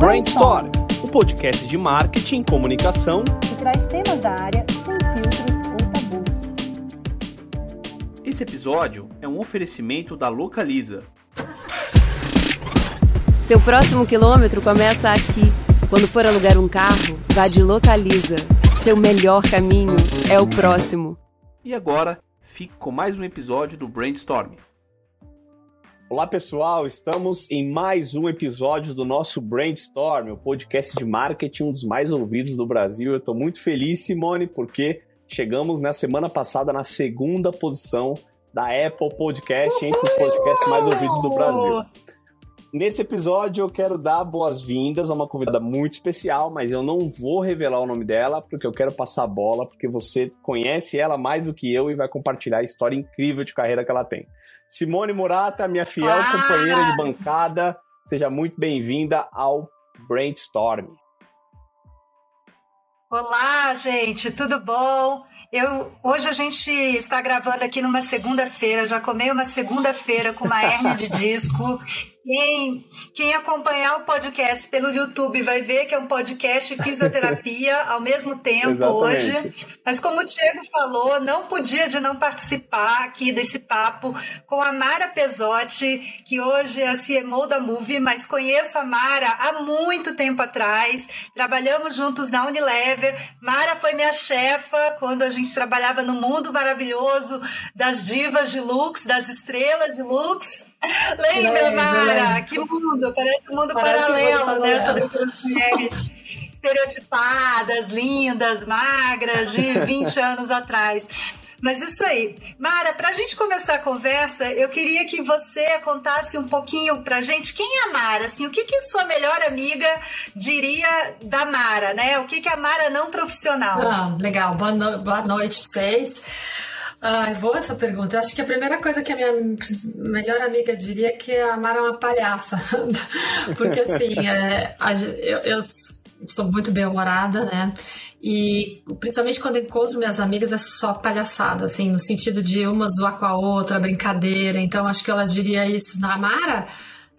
Brainstorm, o podcast de marketing e comunicação que traz temas da área sem filtros ou tabus. Esse episódio é um oferecimento da Localiza. Seu próximo quilômetro começa aqui. Quando for alugar um carro, vá de Localiza. Seu melhor caminho é o próximo. E agora, fique com mais um episódio do Brainstorm. Olá pessoal, estamos em mais um episódio do nosso Brainstorm, o podcast de marketing, um dos mais ouvidos do Brasil. Eu estou muito feliz, Simone, porque chegamos na semana passada na segunda posição da Apple Podcast entre os podcasts mais ouvidos do Brasil. Nesse episódio eu quero dar boas-vindas a uma convidada muito especial, mas eu não vou revelar o nome dela porque eu quero passar a bola, porque você conhece ela mais do que eu e vai compartilhar a história incrível de carreira que ela tem. Simone Murata, minha fiel ah! companheira de bancada, seja muito bem-vinda ao Brainstorm. Olá, gente, tudo bom? Eu, hoje a gente está gravando aqui numa segunda-feira, já comei uma segunda-feira com uma hernia de disco quem, quem acompanhar o podcast pelo YouTube vai ver que é um podcast fisioterapia ao mesmo tempo Exatamente. hoje. Mas como o Diego falou, não podia de não participar aqui desse papo com a Mara Pesotti, que hoje é a CMO da Movie, mas conheço a Mara há muito tempo atrás. Trabalhamos juntos na Unilever. Mara foi minha chefa quando a gente trabalhava no mundo maravilhoso das divas de looks, das estrelas de looks. Lembra, Mara? Cara, que mundo! Parece um mundo parece paralelo, mundo né? Sobre as mulheres estereotipadas, lindas, magras, de 20 anos atrás. Mas isso aí. Mara, para a gente começar a conversa, eu queria que você contasse um pouquinho para a gente quem é a Mara, assim, o que, que sua melhor amiga diria da Mara, né? O que, que é a Mara não profissional? Ah, legal. Boa, no... Boa noite para vocês. Ai, boa essa pergunta. Acho que a primeira coisa que a minha melhor amiga diria é que a Mara é uma palhaça. Porque, assim, é, eu, eu sou muito bem-humorada, né? E principalmente quando encontro minhas amigas é só palhaçada, assim, no sentido de uma zoar com a outra, brincadeira. Então, acho que ela diria isso na Mara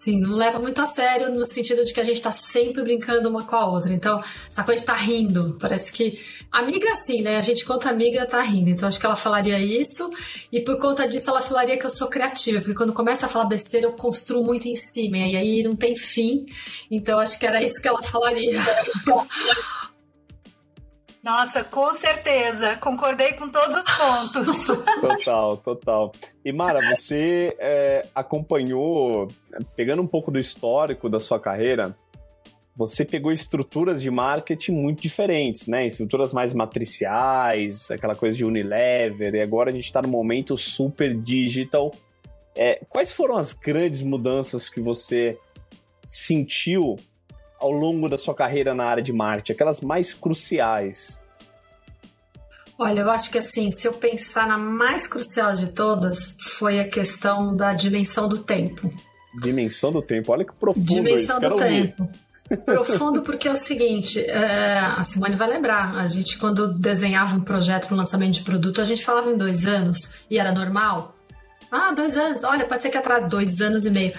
Sim, não leva muito a sério no sentido de que a gente tá sempre brincando uma com a outra. Então, essa coisa de tá rindo. Parece que. Amiga é assim, né? A gente conta amiga, tá rindo. Então, acho que ela falaria isso. E por conta disso, ela falaria que eu sou criativa. Porque quando começa a falar besteira, eu construo muito em cima. E aí não tem fim. Então, acho que era isso que ela falaria. Nossa, com certeza. Concordei com todos os pontos. total, total. E Mara, você é, acompanhou, pegando um pouco do histórico da sua carreira, você pegou estruturas de marketing muito diferentes, né? Estruturas mais matriciais, aquela coisa de Unilever, e agora a gente está no momento super digital. É, quais foram as grandes mudanças que você sentiu ao longo da sua carreira na área de marketing, aquelas mais cruciais? Olha, eu acho que assim, se eu pensar na mais crucial de todas, foi a questão da dimensão do tempo. Dimensão do tempo, olha que profundo dimensão isso, do tempo. Profundo porque é o seguinte, é, a Simone vai lembrar, a gente quando desenhava um projeto para o lançamento de produto, a gente falava em dois anos e era normal. Ah, dois anos, olha, pode ser que atrás dois anos e meio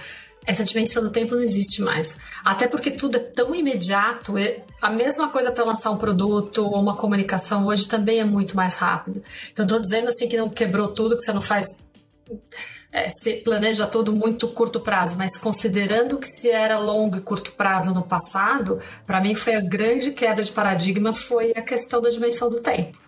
essa dimensão do tempo não existe mais. Até porque tudo é tão imediato. A mesma coisa para lançar um produto ou uma comunicação hoje também é muito mais rápida. Então, estou dizendo assim que não quebrou tudo, que você não faz. É, planeja tudo muito curto prazo, mas considerando que se era longo e curto prazo no passado, para mim foi a grande quebra de paradigma foi a questão da dimensão do tempo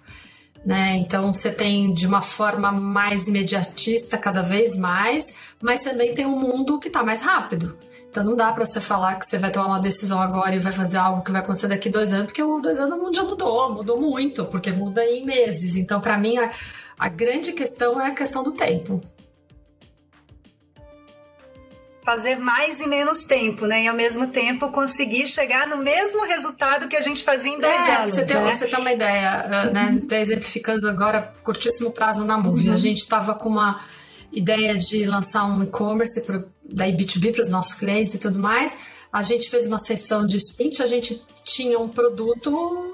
né? Então você tem de uma forma mais imediatista cada vez mais, mas também tem um mundo que está mais rápido. Então não dá para você falar que você vai tomar uma decisão agora e vai fazer algo que vai acontecer daqui dois anos, porque dois anos o mundo já mudou, mudou muito, porque muda em meses. Então para mim a, a grande questão é a questão do tempo fazer mais e menos tempo, né? E ao mesmo tempo conseguir chegar no mesmo resultado que a gente fazia em dois é, anos. Você tem, né? você tem uma ideia, uh, né? Tá exemplificando agora curtíssimo prazo na Move. Uhum. A gente estava com uma ideia de lançar um e-commerce da B2B para os nossos clientes e tudo mais. A gente fez uma sessão de sprint, a gente tinha um produto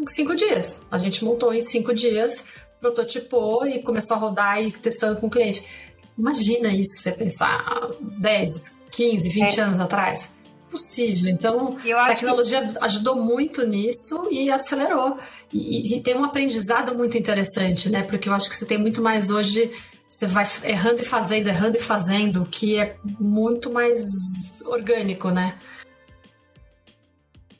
em cinco dias. A gente montou em cinco dias, prototipou e começou a rodar e testando com o cliente Imagina isso, você pensar 10, 15, 20 é. anos atrás. possível. Então, a tecnologia que... ajudou muito nisso e acelerou. E, e, tem um aprendizado muito interessante, né? Porque eu acho que você tem muito mais hoje. Você vai errando e fazendo, errando e fazendo, que é muito mais orgânico, né?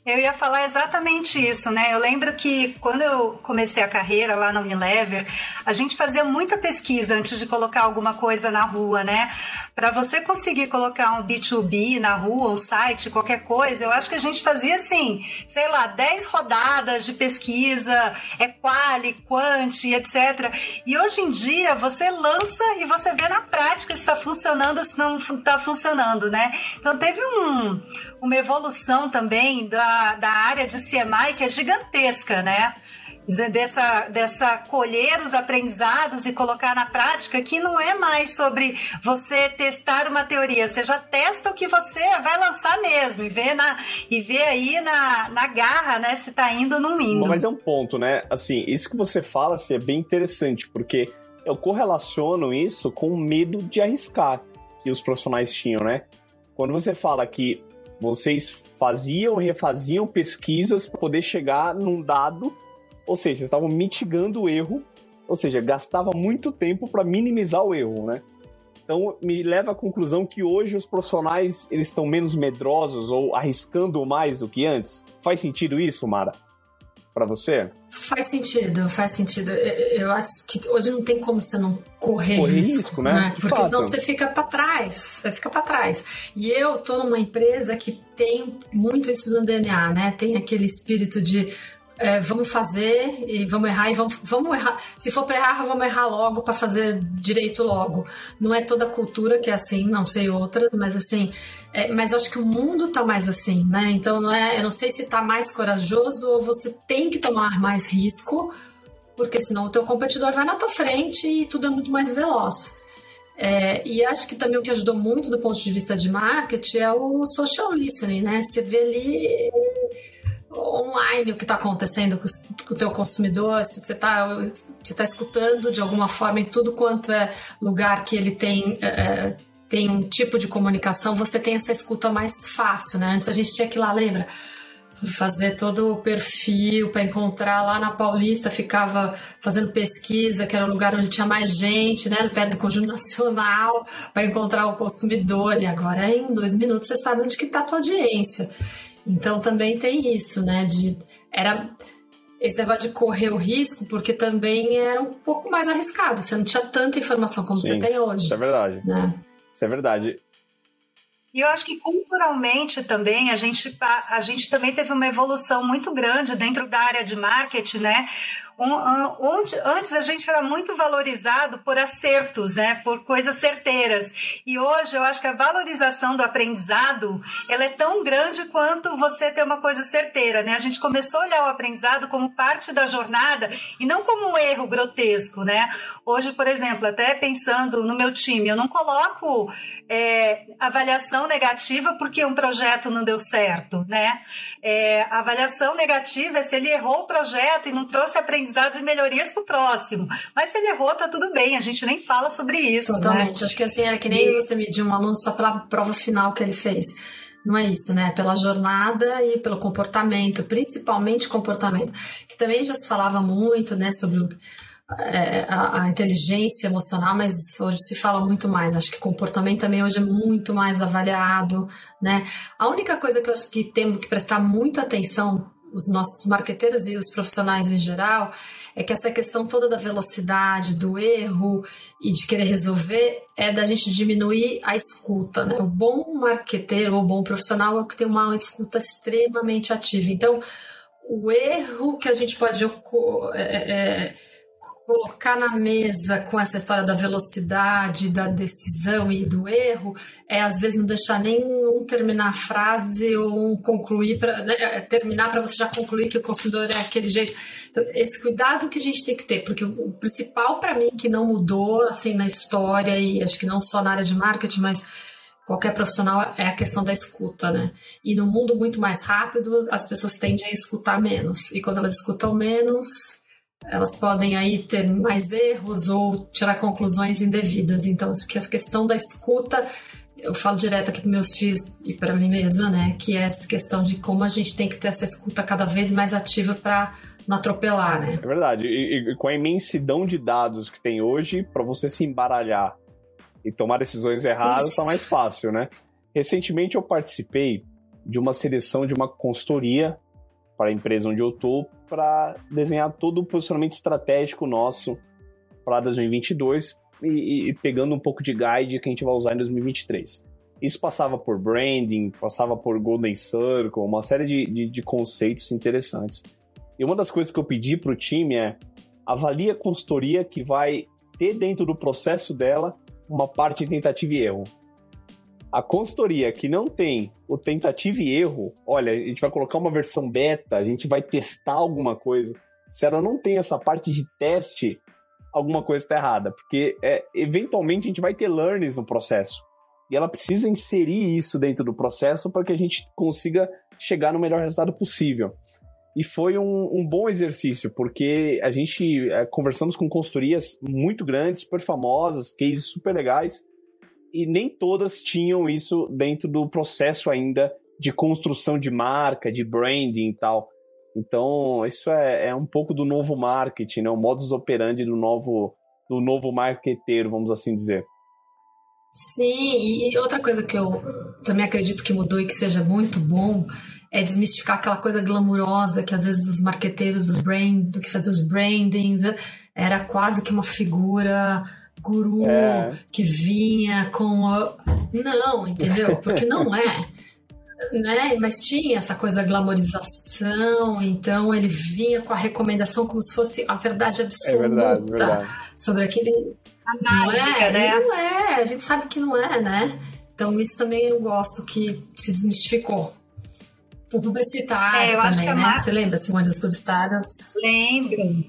Eu ia falar exatamente isso, né? Eu lembro que quando eu comecei a carreira lá na Unilever, a gente fazia muita pesquisa antes de colocar alguma coisa na rua, né? Para você conseguir colocar um B2B na rua, um site, qualquer coisa, eu acho que a gente fazia assim, sei lá, 10 rodadas de pesquisa, é quali, quanti, etc. E hoje em dia você lança e você vê na prática se está funcionando se não está funcionando, né? Então teve um, uma evolução também da da, área de CMI que é gigantesca, né? Dessa, dessa colher os aprendizados e colocar na prática, que não é mais sobre você testar uma teoria, você já testa o que você vai lançar mesmo e vê, na, e vê aí na, na garra, né, se tá indo ou não indo. Mas é um ponto, né? Assim, isso que você fala assim, é bem interessante, porque eu correlaciono isso com o medo de arriscar que os profissionais tinham, né? Quando você fala que vocês faziam, refaziam pesquisas para poder chegar num dado, ou seja, vocês estavam mitigando o erro, ou seja, gastava muito tempo para minimizar o erro, né? Então, me leva à conclusão que hoje os profissionais eles estão menos medrosos ou arriscando mais do que antes. Faz sentido isso, Mara? para você? Faz sentido, faz sentido. Eu acho que hoje não tem como você não correr, correr risco, risco, né? né? Porque fato. senão você fica para trás, você fica para trás. E eu tô numa empresa que tem muito isso no DNA, né? Tem aquele espírito de é, vamos fazer e vamos errar e vamos, vamos errar. Se for para errar, vamos errar logo para fazer direito logo. Não é toda cultura que é assim, não sei outras, mas assim, é, mas eu acho que o mundo tá mais assim, né? Então não é, eu não sei se tá mais corajoso ou você tem que tomar mais risco, porque senão o teu competidor vai na tua frente e tudo é muito mais veloz. É, e acho que também o que ajudou muito do ponto de vista de marketing é o social listening, né? Você vê ali online o que está acontecendo com, o teu consumidor, se você está você tá escutando de alguma forma em tudo quanto é lugar que ele tem é, é, tem um tipo de comunicação, você tem essa escuta mais fácil, né? Antes a gente tinha que ir lá, lembra? Fazer todo o perfil para encontrar lá na Paulista, ficava fazendo pesquisa, que era o lugar onde tinha mais gente, né? Perto do Conjunto Nacional, para encontrar o consumidor. E agora, em dois minutos, você sabe onde que está a tua audiência. Então também tem isso, né? De, era esse negócio de correr o risco, porque também era um pouco mais arriscado. Você não tinha tanta informação como Sim, você tem hoje. Isso é verdade. Né? Isso é verdade. E eu acho que culturalmente também a gente, a, a gente também teve uma evolução muito grande dentro da área de marketing, né? Antes a gente era muito valorizado por acertos, né, por coisas certeiras. E hoje eu acho que a valorização do aprendizado ela é tão grande quanto você ter uma coisa certeira, né? A gente começou a olhar o aprendizado como parte da jornada e não como um erro grotesco, né? Hoje, por exemplo, até pensando no meu time, eu não coloco é, avaliação negativa porque um projeto não deu certo, né? É, avaliação negativa é se ele errou o projeto e não trouxe aprendizado aprendizados e melhorias para o próximo. Mas se ele errou, tá tudo bem, a gente nem fala sobre isso. Né? Totalmente. Né? Acho que assim, é que nem você medir um aluno só pela prova final que ele fez. Não é isso, né? Pela jornada e pelo comportamento, principalmente comportamento. Que também já se falava muito, né, sobre é, a, a, inteligência emocional, mas hoje se fala muito mais. Acho que comportamento também hoje é muito mais avaliado, né? A única coisa que eu acho que temos que prestar muita atenção os nossos marqueteiros e os profissionais em geral, é que essa questão toda da velocidade, do erro e de querer resolver é da gente diminuir a escuta. Né? O bom marqueteiro ou bom profissional é o que tem uma escuta extremamente ativa. Então, o erro que a gente pode é, é, colocar na mesa com essa história da velocidade, da decisão e do erro, é às vezes não deixar nenhum terminar a frase ou um concluir para né, é, terminar para você já concluir que o consumidor é aquele jeito. Então, esse cuidado que a gente tem que ter, porque o principal para mim que não mudou assim na história e acho que não só na área de marketing, mas qualquer profissional é a questão da escuta, né? E no mundo muito mais rápido, as pessoas tendem a escutar menos. E quando elas escutam menos, elas podem aí ter mais erros ou tirar conclusões indevidas. Então, que a questão da escuta eu falo direto aqui para meus filhos e para mim mesma, né? Que é essa questão de como a gente tem que ter essa escuta cada vez mais ativa para não atropelar, né? É verdade. E, e, com a imensidão de dados que tem hoje, para você se embaralhar e tomar decisões erradas, está mais fácil, né? Recentemente eu participei de uma seleção de uma consultoria para a empresa onde eu tô para desenhar todo o posicionamento estratégico nosso para 2022 e, e, pegando um pouco de guide que a gente vai usar em 2023. Isso passava por branding, passava por Golden Circle, uma série de, de, de conceitos interessantes. E uma das coisas que eu pedi para o time é avalie a consultoria que vai ter dentro do processo dela uma parte de tentativa e erro. A consultoria que não tem o tentativa e erro, olha, a gente vai colocar uma versão beta, a gente vai testar alguma coisa. Se ela não tem essa parte de teste, alguma coisa está errada, porque é, eventualmente a gente vai ter learnings no processo. E ela precisa inserir isso dentro do processo para que a gente consiga chegar no melhor resultado possível. E foi um, um bom exercício, porque a gente é, conversamos com consultorias muito grandes, super famosas, cases super legais, e nem todas tinham isso dentro do processo ainda de construção de marca, de branding e tal. Então, isso é, é um pouco do novo marketing, né? o modus operandi do novo, do novo marqueteiro, vamos assim dizer. Sim, e outra coisa que eu também acredito que mudou e que seja muito bom é desmistificar aquela coisa glamurosa que às vezes os marqueteiros, os brand, do que fazer os brandings, era quase que uma figura guru é. que vinha com. A... Não, entendeu? Porque não é. né? Mas tinha essa coisa da glamorização, então ele vinha com a recomendação como se fosse a verdade absoluta é verdade, verdade. sobre aquele. A mágica, não é, né? Não é, a gente sabe que não é, né? Então isso também eu gosto que se desmistificou. O publicitário é, também, né? Você lembra, Simone, dos publicitários? Lembro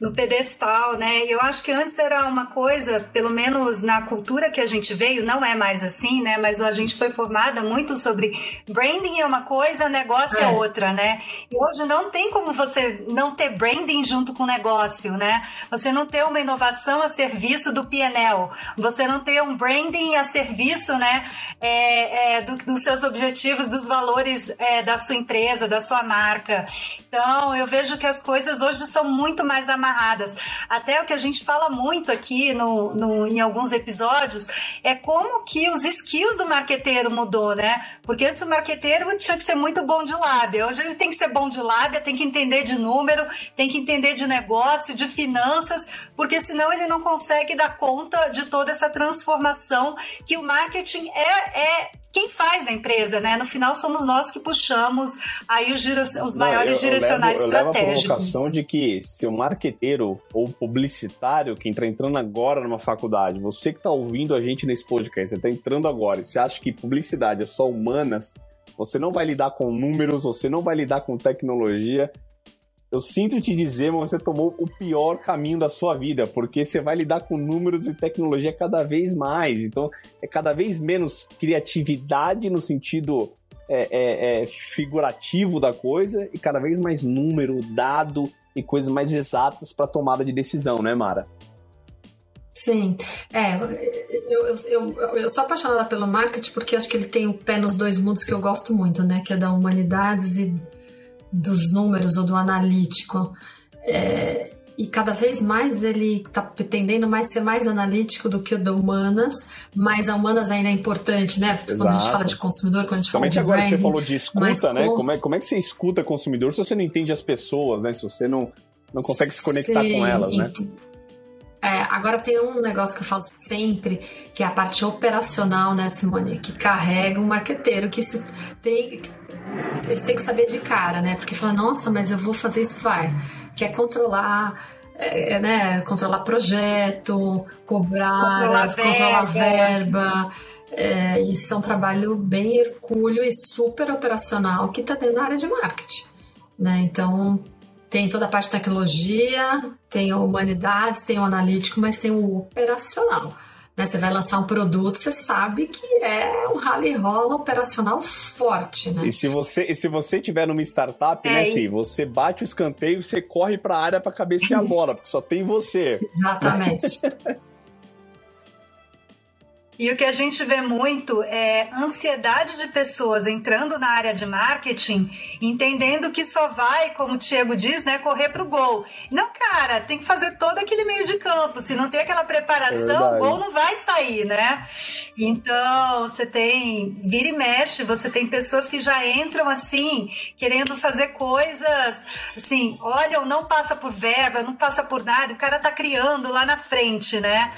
no pedestal, né? Eu acho que antes era uma coisa, pelo menos na cultura que a gente veio, não é mais assim, né? Mas a gente foi formada muito sobre branding é uma coisa, negócio é, é outra, né? E hoje não tem como você não ter branding junto com o negócio, né? Você não ter uma inovação a serviço do PNL, você não ter um branding a serviço, né? É, é, do, dos seus objetivos, dos valores é, da sua empresa, da sua marca. Então, eu vejo que as coisas hoje são muito mais amarradas amarradas. Até o que a gente fala muito aqui no, no, em alguns episódios é como que os skills do marqueteiro mudou, né? Porque antes o marqueteiro tinha que ser muito bom de lábia. Hoje ele tem que ser bom de lábia, tem que entender de número, tem que entender de negócio, de finanças, porque senão ele não consegue dar conta de toda essa transformação que o marketing é, é quem faz na empresa, né? No final somos nós que puxamos aí os, os maiores eu, direcionais eu levo, estratégicos. Eu levo a provocação de que se o marqueteiro ou publicitário que está entrando agora numa faculdade, você que está ouvindo a gente nesse podcast, você está entrando agora e você acha que publicidade é só humanas, você não vai lidar com números, você não vai lidar com tecnologia, eu sinto te dizer, mas você tomou o pior caminho da sua vida, porque você vai lidar com números e tecnologia cada vez mais. Então, é cada vez menos criatividade no sentido é, é, é, figurativo da coisa e cada vez mais número, dado e coisas mais exatas para tomada de decisão, né, Mara? Sim, é, eu, eu, eu, eu, sou apaixonada pelo marketing porque acho que ele tem o pé nos dois mundos que eu gosto muito, né? Que é da humanidades e dos números ou do analítico. É, e cada vez mais ele está tendendo mais ser mais analítico do que o da humanas, mas a humanas ainda é importante, né? Porque Exato. quando a gente fala de consumidor, quando a gente Somente fala de agora branding, que você falou de escuta, né? Como é, como é que você escuta consumidor se você não entende as pessoas, né? Se você não, não consegue se conectar Sim, com elas, né? É, agora tem um negócio que eu falo sempre, que é a parte operacional, né, Simone? Que carrega um marqueteiro, que isso tem, eles têm que saber de cara, né? Porque fala, nossa, mas eu vou fazer isso, vai. Quer controlar, é, é né? Controlar projeto, cobrar, controlar, controlar verba. É, isso é um trabalho bem hercúleo e super operacional que está dentro da área de marketing. Né? Então, tem toda a parte de tecnologia, tem o humanidades, tem o analítico, mas tem o operacional. Né? Você vai lançar um produto, você sabe que é um rally rola operacional forte, né? E se você, e se você tiver numa startup, né, é. né, assim, você bate o escanteio, você corre para a área para cabecear a bola, porque só tem você. Exatamente. E o que a gente vê muito é ansiedade de pessoas entrando na área de marketing, entendendo que só vai, como o Diego diz, né, correr para o gol. Não, cara, tem que fazer todo aquele meio de campo. Se não tem aquela preparação, é o gol não vai sair, né? Então, você tem vira e mexe, você tem pessoas que já entram assim, querendo fazer coisas assim, olha, não passa por verba, não passa por nada, o cara tá criando lá na frente, né?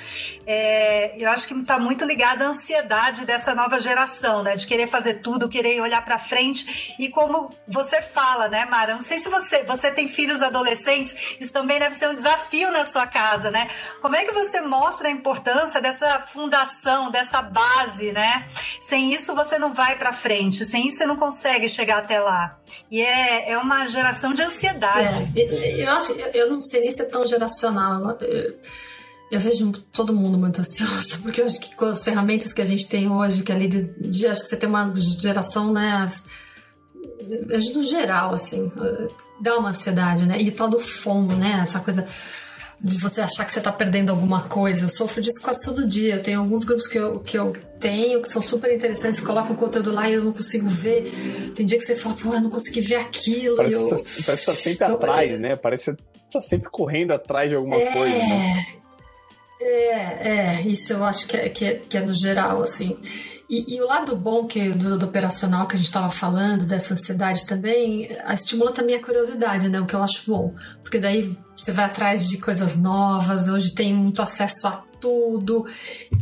É, eu acho que está muito ligada à ansiedade dessa nova geração, né? De querer fazer tudo, querer olhar para frente. E como você fala, né, Mara? Não sei se você, você tem filhos adolescentes, isso também deve ser um desafio na sua casa, né? Como é que você mostra a importância dessa fundação, dessa base, né? Sem isso você não vai para frente, sem isso você não consegue chegar até lá. E é, é uma geração de ansiedade. É, eu acho, eu não sei nem se é tão geracional. Eu eu vejo todo mundo muito ansioso, porque eu acho que com as ferramentas que a gente tem hoje, que ali de, de acho que você tem uma geração, né, no geral, assim, dá uma ansiedade, né? E tal do fomo, né? Essa coisa de você achar que você tá perdendo alguma coisa. Eu sofro disso quase todo dia. Eu tenho alguns grupos que eu, que eu tenho que são super interessantes, colocam conteúdo lá e eu não consigo ver. Tem dia que você fala, pô, eu não consegui ver aquilo. Parece, eu... que você tá sempre atrás, é... né? Parece que você tá sempre correndo atrás de alguma é... coisa, né? É, é, isso eu acho que é, que é, que é no geral, assim. E, e, o lado bom que do, do operacional que a gente estava falando, dessa ansiedade também, estimula também a curiosidade, né? O que eu acho bom. Porque daí você vai atrás de coisas novas, hoje tem muito acesso a tudo.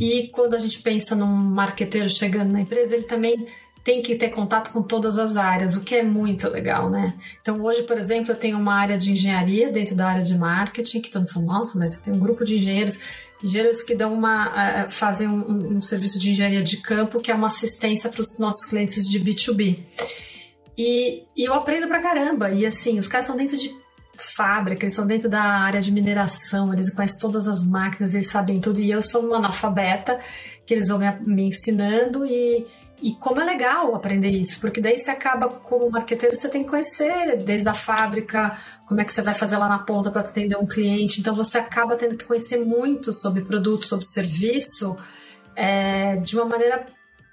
E quando a gente pensa num marqueteiro chegando na empresa, ele também tem que ter contato com todas as áreas, o que é muito legal, né? Então, hoje, por exemplo, eu tenho uma área de engenharia dentro da área de marketing, que todo mundo fala, nossa, mas tem um grupo de engenheiros engenheiros que dão uma fazem um, um, serviço de engenharia de campo que é uma assistência para os nossos clientes de B2B. E, e, eu aprendo pra caramba. E assim, os caras estão dentro de fábrica, eles estão dentro da área de mineração, eles conhecem todas as máquinas, eles sabem tudo. E eu sou uma analfabeta, que eles vão me, me ensinando e e como é legal aprender isso, porque daí você acaba, como marqueteiro, você tem que conhecer desde a fábrica, como é que você vai fazer lá na ponta para atender um cliente. Então você acaba tendo que conhecer muito sobre produto, sobre serviço, é, de uma maneira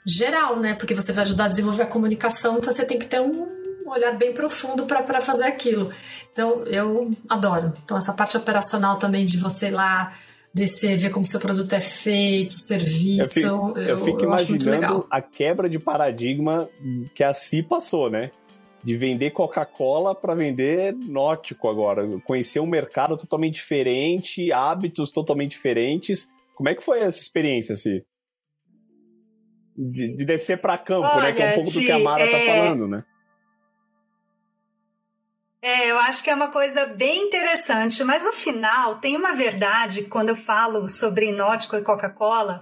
geral, né? Porque você vai ajudar a desenvolver a comunicação, então você tem que ter um olhar bem profundo para fazer aquilo. Então eu adoro. Então essa parte operacional também de você lá descer, ver como seu produto é feito, serviço. Eu fico, eu, eu fico eu imaginando a quebra de paradigma que a Si passou, né? De vender Coca-Cola para vender Nótico agora. Conhecer um mercado totalmente diferente, hábitos totalmente diferentes. Como é que foi essa experiência, Si? De, de descer para campo, Olha, né? Que é um pouco do que a Mara tá é... tá falando, né? É, eu acho que é uma coisa bem interessante, mas no final tem uma verdade quando eu falo sobre Nótico e Coca-Cola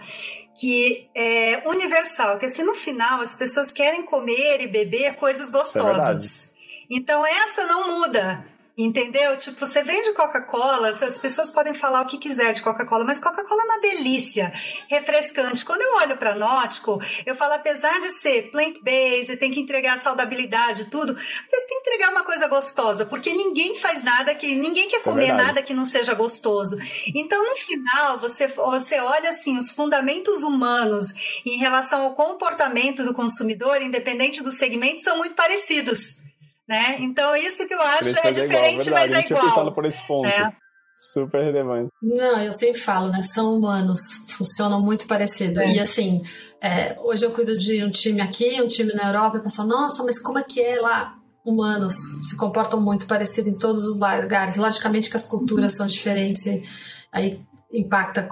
que é universal, que assim no final as pessoas querem comer e beber coisas é gostosas. É então essa não muda. Entendeu? Tipo, você vende Coca-Cola, as pessoas podem falar o que quiser de Coca-Cola, mas Coca-Cola é uma delícia, refrescante. Quando eu olho para Nótico, eu falo, apesar de ser plant-based, tem que entregar saudabilidade, tudo, você tem que entregar uma coisa gostosa, porque ninguém faz nada que. ninguém quer é comer é nada que não seja gostoso. Então, no final, você, você olha assim, os fundamentos humanos em relação ao comportamento do consumidor, independente do segmento, são muito parecidos. Né? Então, isso que eu acho é diferente, igual, mas é igual. Eu pensado por esse ponto. É. Super relevante. Não, eu sempre falo, né? São humanos, funcionam muito parecido. É. E assim, é, hoje eu cuido de um time aqui, um time na Europa, e o pessoal, nossa, mas como é que é lá? Humanos se comportam muito parecido em todos os lugares. Logicamente que as culturas são diferentes, aí impacta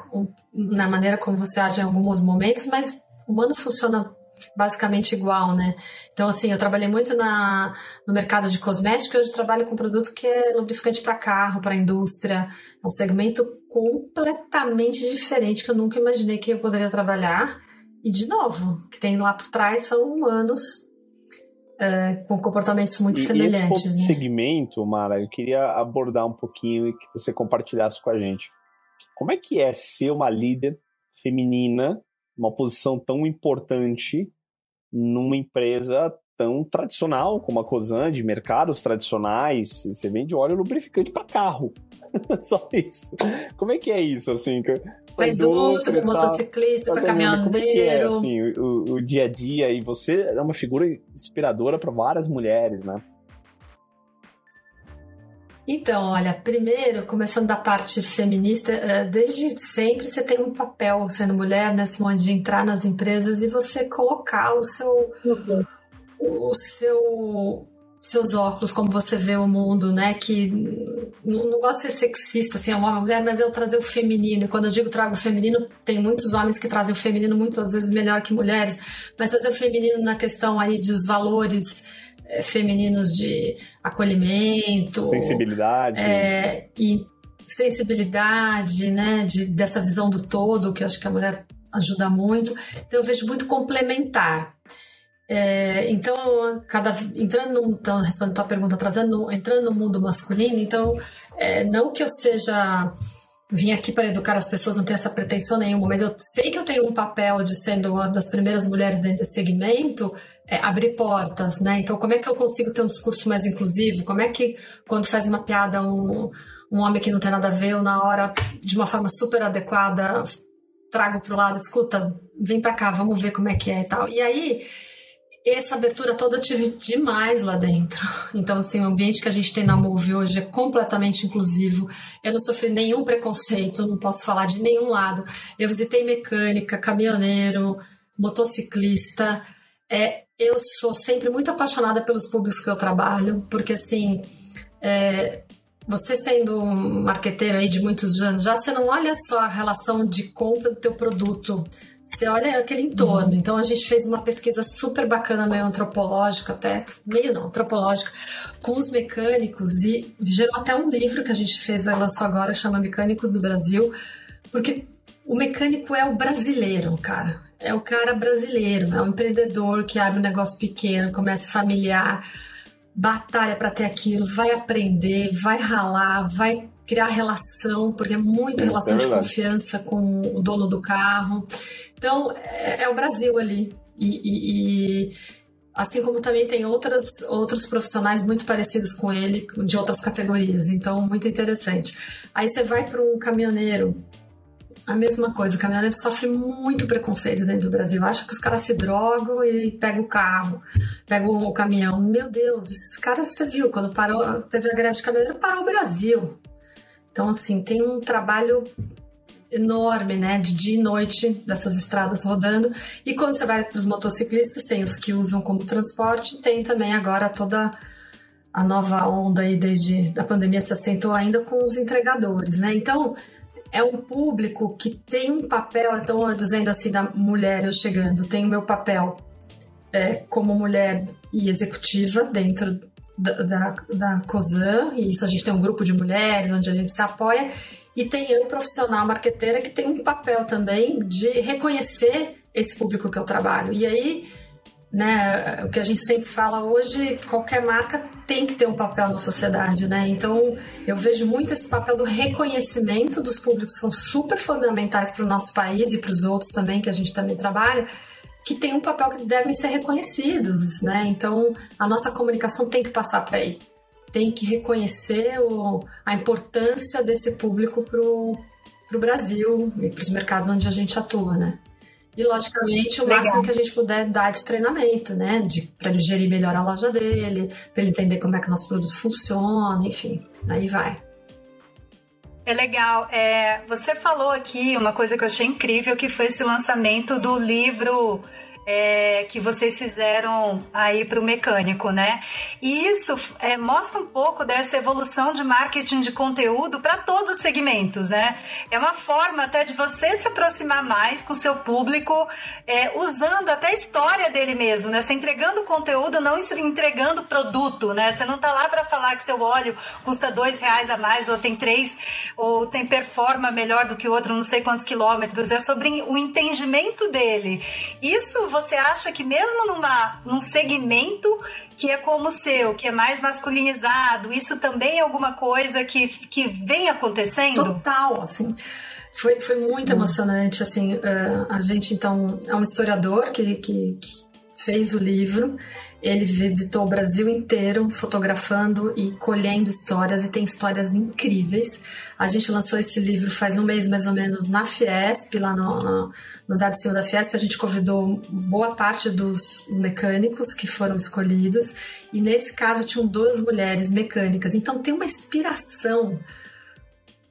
na maneira como você age em alguns momentos, mas o humano funciona basicamente igual, né? Então, assim, eu trabalhei muito na, no mercado de cosméticos, hoje trabalho com produto que é lubrificante para carro, para indústria. É um segmento completamente diferente que eu nunca imaginei que eu poderia trabalhar. E, de novo, que tem lá por trás são humanos é, com comportamentos muito e semelhantes. Esse né? segmento, Mara, eu queria abordar um pouquinho e que você compartilhasse com a gente. Como é que é ser uma líder feminina uma posição tão importante numa empresa tão tradicional como a Cosan, de mercados tradicionais. Você vende óleo lubrificante para carro. Só isso. Como é que é isso, assim? pra indústria, pro motociclista, pra caminhoneiro. Como é que é, assim, o, o dia a dia? E você é uma figura inspiradora para várias mulheres, né? Então, olha, primeiro, começando da parte feminista, eh, desde sempre você tem um papel sendo mulher, né, Simone, de entrar nas empresas e você colocar o seu. O seu seus óculos, como você vê o mundo, né? Que não, não gosto de ser sexista, assim, é uma mulher, mas eu trazer o feminino. E quando eu digo trago o feminino, tem muitos homens que trazem o feminino muitas vezes melhor que mulheres, mas trazer o feminino na questão aí dos valores femininos de acolhimento, sensibilidade, é, e sensibilidade, né? De, dessa visão do todo, que eu acho que a mulher ajuda muito. Então eu vejo muito complementar. É, então, cada, entrando no, então, respondendo a tua pergunta, trazendo, entrando no mundo masculino, então, é, não que eu seja vim aqui para educar as pessoas, não tenho essa pretensão nenhuma, mas eu sei que eu tenho um papel de sendo uma das primeiras mulheres dentro desse segmento, é, abrir portas, né? Então, como é que eu consigo ter um discurso mais inclusivo? Como é que, quando faz uma piada um, um homem que não tem nada a ver, ou na hora, de uma forma super adequada, trago para o lado, escuta, vem para cá, vamos ver como é que é e tal. E aí, essa abertura toda eu tive demais lá dentro. Então, assim, o ambiente que a gente tem na Move hoje é completamente inclusivo. Eu não sofri nenhum preconceito, não posso falar de nenhum lado. Eu visitei mecânica, caminhoneiro, motociclista. É, eu sou sempre muito apaixonada pelos públicos que eu trabalho, porque, assim, é, você sendo um marqueteiro aí de muitos anos, já você não olha só a relação de compra do teu produto você olha aquele entorno. Uhum. Então a gente fez uma pesquisa super bacana, meio antropológica até, meio não, antropológica, com os mecânicos e gerou até um livro que a gente fez, lançou agora, chama Mecânicos do Brasil, porque o mecânico é o brasileiro, cara. É o cara brasileiro, é o empreendedor que abre um negócio pequeno, começa familiar, batalha para ter aquilo, vai aprender, vai ralar, vai criar relação, porque é muito Sim, relação é de confiança com o dono do carro. Então, é, é o Brasil ali. E, e, e, assim como também tem outras, outros profissionais muito parecidos com ele, de outras categorias. Então, muito interessante. Aí você vai para um caminhoneiro. A mesma coisa, o caminhoneiro sofre muito preconceito dentro do Brasil. Acha que os caras se drogam e pegam o carro, pegam o caminhão. Meu Deus, esses caras, você viu, quando parou, teve a greve de caminhoneiro, parou o Brasil. Então, assim, tem um trabalho enorme, né, de dia e noite dessas estradas rodando. E quando você vai para os motociclistas, tem os que usam como transporte, tem também agora toda a nova onda aí desde a pandemia se acentuou ainda com os entregadores, né? Então, é um público que tem um papel, então dizendo assim da mulher eu chegando, tem o meu papel é, como mulher e executiva dentro da, da, da COSAN, e isso a gente tem um grupo de mulheres onde a gente se apoia, e tem eu, profissional marqueteira, que tem um papel também de reconhecer esse público que eu trabalho. E aí, né, o que a gente sempre fala hoje, qualquer marca tem que ter um papel na sociedade, né? Então, eu vejo muito esse papel do reconhecimento dos públicos, que são super fundamentais para o nosso país e para os outros também, que a gente também trabalha, que tem um papel que devem ser reconhecidos, né? Então, a nossa comunicação tem que passar para aí. Tem que reconhecer o, a importância desse público para o Brasil e para os mercados onde a gente atua, né? E, logicamente, o Legal. máximo que a gente puder dar de treinamento, né? Para ele gerir melhor a loja dele, para ele entender como é que o nosso produto funciona, enfim, aí vai. É legal. É, você falou aqui uma coisa que eu achei incrível, que foi esse lançamento do livro é, que vocês fizeram aí para o mecânico, né? E isso é, mostra um pouco dessa evolução de marketing de conteúdo para todos os segmentos, né? É uma forma até de você se aproximar mais com o seu público, é, usando até a história dele mesmo, né? Você entregando conteúdo, não entregando produto, né? Você não tá lá para falar que seu óleo custa dois reais a mais, ou tem três, ou tem performa melhor do que o outro, não sei quantos quilômetros. É sobre o entendimento dele. Isso você acha que mesmo numa, num segmento que é como o seu, que é mais masculinizado, isso também é alguma coisa que, que vem acontecendo? Total, assim. Foi, foi muito hum. emocionante, assim, uh, a gente, então, é um historiador que, que, fez o livro. Ele visitou o Brasil inteiro fotografando e colhendo histórias e tem histórias incríveis. A gente lançou esse livro faz um mês mais ou menos na Fiesp, lá no, no, no Dado Cima da Fiesp. A gente convidou boa parte dos mecânicos que foram escolhidos e nesse caso tinham duas mulheres mecânicas. Então tem uma inspiração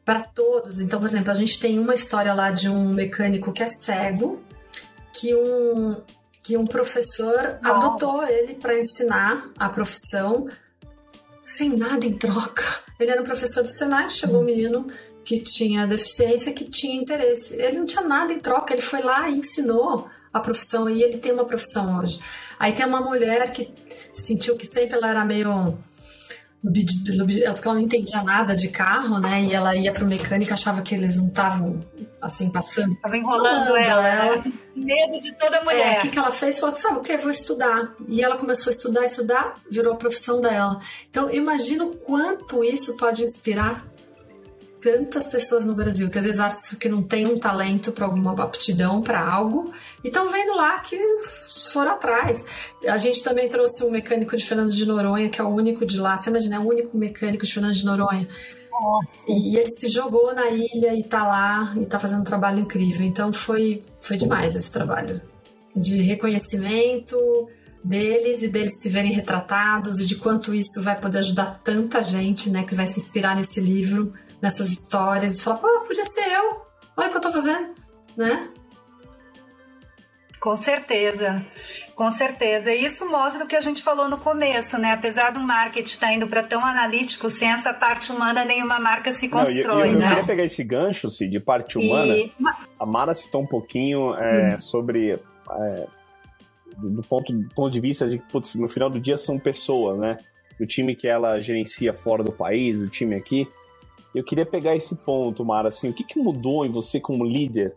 para todos. Então, por exemplo, a gente tem uma história lá de um mecânico que é cego, que um que um professor adotou ele para ensinar a profissão sem nada em troca. Ele era um professor do Senai, chegou um menino que tinha deficiência, que tinha interesse. Ele não tinha nada em troca, ele foi lá e ensinou a profissão e ele tem uma profissão hoje. Aí tem uma mulher que sentiu que sempre ela era meio porque ela não entendia nada de carro, né? E ela ia pro mecânico achava que eles não estavam assim passando. Tava enrolando ela. ela. Medo de toda mulher. É, o que, que ela fez? Falou, sabe o que? Vou estudar. E ela começou a estudar, estudar, virou a profissão dela. Então, imagina o quanto isso pode inspirar tantas pessoas no Brasil que às vezes acham que não tem um talento para alguma aptidão para algo e estão vendo lá que foram atrás. A gente também trouxe um mecânico de Fernando de Noronha, que é o único de lá. Você imagina, é o único mecânico de Fernando de Noronha. Nossa. E ele se jogou na ilha e tá lá e tá fazendo um trabalho incrível. Então foi, foi demais esse trabalho. De reconhecimento deles e deles se verem retratados e de quanto isso vai poder ajudar tanta gente, né, que vai se inspirar nesse livro nessas histórias e falar, pô, podia ser eu. Olha o que eu tô fazendo, né? Com certeza, com certeza. E isso mostra o que a gente falou no começo, né? Apesar do marketing estar tá indo para tão analítico, sem essa parte humana, nenhuma marca se constrói. Não, eu, eu, eu queria pegar esse gancho, Cid, de parte humana. E... A Mara citou um pouquinho é, hum. sobre. É, do, ponto, do ponto de vista de que, putz, no final do dia são pessoas, né? O time que ela gerencia fora do país, o time aqui. Eu queria pegar esse ponto, Mara, assim, o que, que mudou em você como líder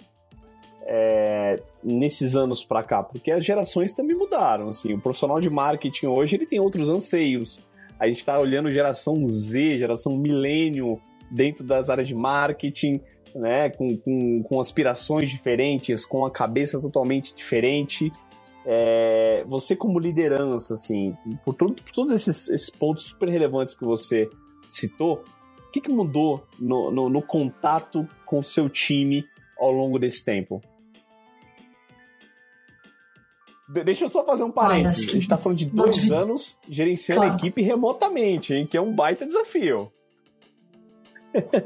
é, nesses anos para cá? Porque as gerações também mudaram, assim, o profissional de marketing hoje, ele tem outros anseios. A gente está olhando geração Z, geração milênio dentro das áreas de marketing, né, com, com, com aspirações diferentes, com a cabeça totalmente diferente. É, você como liderança, assim, por, todo, por todos esses, esses pontos super relevantes que você citou, que, que mudou no, no, no contato com o seu time ao longo desse tempo? De deixa eu só fazer um parênteses. A gente está falando de dois anos gerenciando claro. a equipe remotamente, hein? Que é um baita desafio.